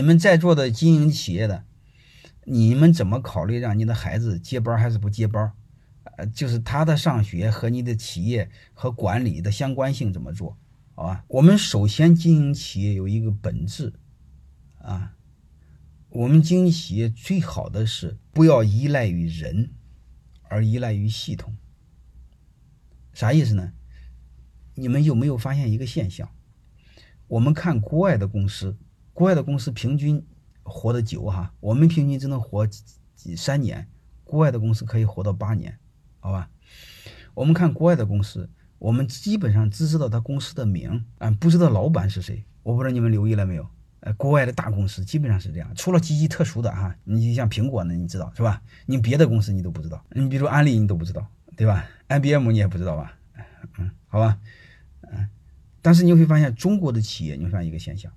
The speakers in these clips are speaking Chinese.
你们在座的经营企业的，你们怎么考虑让你的孩子接班还是不接班？呃，就是他的上学和你的企业和管理的相关性怎么做？好吧，我们首先经营企业有一个本质啊，我们经营企业最好的是不要依赖于人，而依赖于系统。啥意思呢？你们有没有发现一个现象？我们看国外的公司。国外的公司平均活得久哈，我们平均只能活几几三年，国外的公司可以活到八年，好吧？我们看国外的公司，我们基本上只知道他公司的名，啊，不知道老板是谁。我不知道你们留意了没有？呃，国外的大公司基本上是这样，除了极其特殊的哈，你像苹果呢，你知道是吧？你别的公司你都不知道，你比如安利你都不知道，对吧？IBM 你也不知道吧？嗯，好吧，嗯，但是你会发现中国的企业，你会发现一个现象。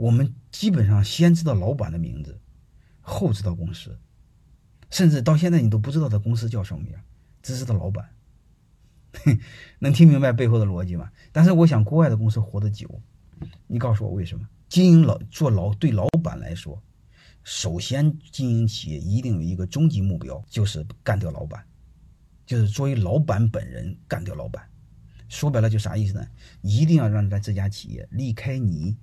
我们基本上先知道老板的名字，后知道公司，甚至到现在你都不知道他公司叫什么名，只知道老板。能听明白背后的逻辑吗？但是我想，国外的公司活得久，你告诉我为什么？经营老做老对老板来说，首先经营企业一定有一个终极目标，就是干掉老板，就是作为老板本人干掉老板。说白了就啥意思呢？一定要让咱这家企业离开你。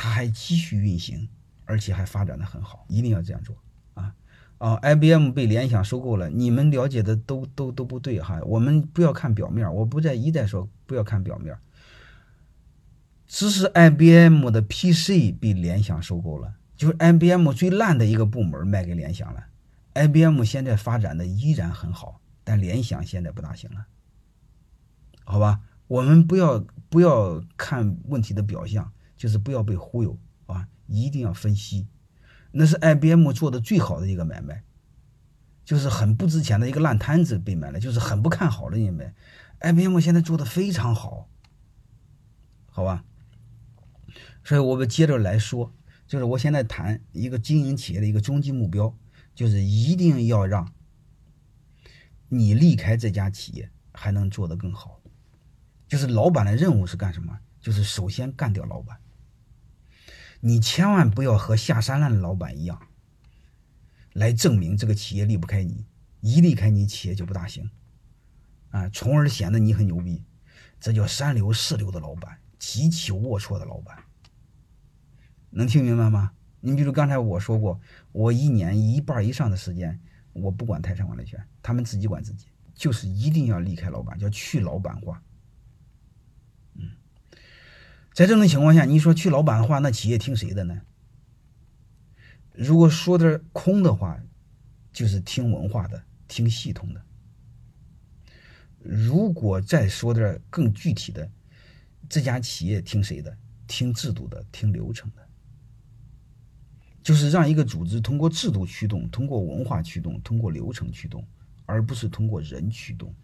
它还继续运行，而且还发展的很好，一定要这样做啊！啊，IBM 被联想收购了，你们了解的都都都不对哈。我们不要看表面，我不再一再说不要看表面。只是 IBM 的 PC 被联想收购了，就是 IBM 最烂的一个部门卖给联想了。IBM 现在发展的依然很好，但联想现在不大行了，好吧？我们不要不要看问题的表象。就是不要被忽悠啊！一定要分析，那是 IBM 做的最好的一个买卖，就是很不值钱的一个烂摊子被买了，就是很不看好的你们。IBM 现在做的非常好，好吧？所以我们接着来说，就是我现在谈一个经营企业的一个终极目标，就是一定要让你离开这家企业还能做得更好。就是老板的任务是干什么？就是首先干掉老板。你千万不要和下三滥的老板一样，来证明这个企业离不开你，一离开你，企业就不大行，啊，从而显得你很牛逼。这叫三流四流的老板，极其龌龊的老板。能听明白吗？你比如刚才我说过，我一年一半以上的时间，我不管泰山管理权，他们自己管自己，就是一定要离开老板，叫去老板化。在这种情况下，你说去老板的话，那企业听谁的呢？如果说点空的话，就是听文化的，听系统的。如果再说点更具体的，这家企业听谁的？听制度的，听流程的。就是让一个组织通过制度驱动，通过文化驱动，通过流程驱动，而不是通过人驱动。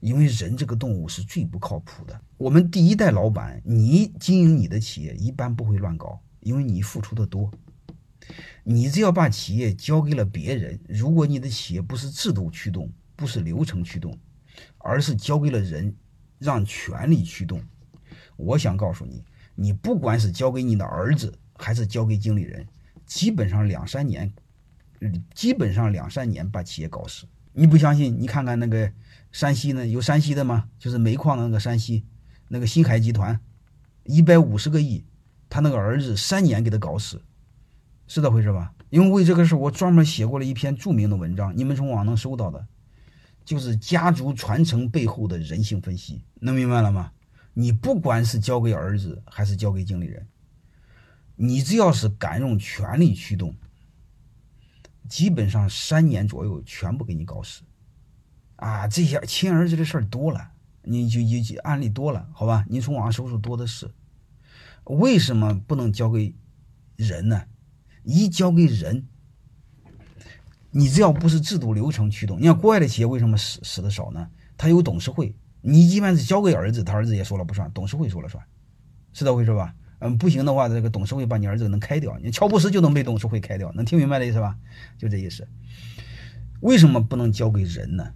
因为人这个动物是最不靠谱的。我们第一代老板，你经营你的企业一般不会乱搞，因为你付出的多。你只要把企业交给了别人，如果你的企业不是制度驱动，不是流程驱动，而是交给了人，让权力驱动，我想告诉你，你不管是交给你的儿子，还是交给经理人，基本上两三年，基本上两三年把企业搞死。你不相信？你看看那个。山西呢？有山西的吗？就是煤矿的那个山西，那个新海集团，一百五十个亿，他那个儿子三年给他搞死，是这回事吧？因为为这个事，我专门写过了一篇著名的文章，你们从网能搜到的，就是家族传承背后的人性分析，能明白了吗？你不管是交给儿子还是交给经理人，你只要是敢用权力驱动，基本上三年左右全部给你搞死。啊，这些亲儿子的事儿多了，你就就案例多了，好吧？你从网上搜索多的是。为什么不能交给人呢？一交给人，你只要不是制度流程驱动，你看国外的企业为什么死死的少呢？他有董事会，你一般是交给儿子，他儿子也说了不算，董事会说了算，是这回事吧？嗯，不行的话，这个董事会把你儿子能开掉，你乔布斯就能被董事会开掉，能听明白的意思吧？就这意思。为什么不能交给人呢？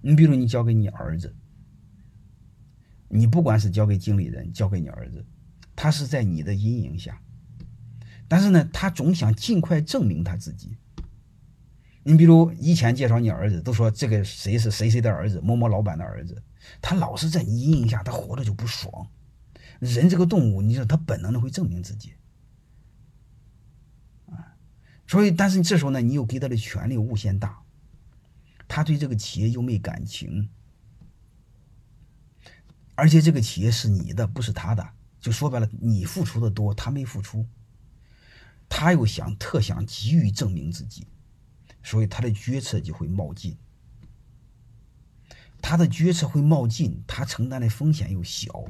你比如你交给你儿子，你不管是交给经理人，交给你儿子，他是在你的阴影下，但是呢，他总想尽快证明他自己。你比如以前介绍你儿子，都说这个谁是谁谁的儿子，某某老板的儿子，他老是在你阴影下，他活着就不爽。人这个动物，你说他本能的会证明自己，啊，所以但是这时候呢，你又给他的权利无限大，他对这个企业又没感情，而且这个企业是你的，不是他的，就说白了，你付出的多，他没付出，他又想特想急于证明自己，所以他的决策就会冒进，他的决策会冒进，他承担的风险又小。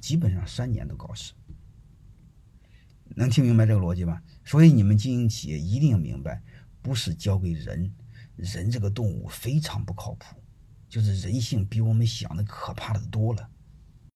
基本上三年都搞死，能听明白这个逻辑吧？所以你们经营企业一定要明白，不是交给人，人这个动物非常不靠谱，就是人性比我们想的可怕的多了。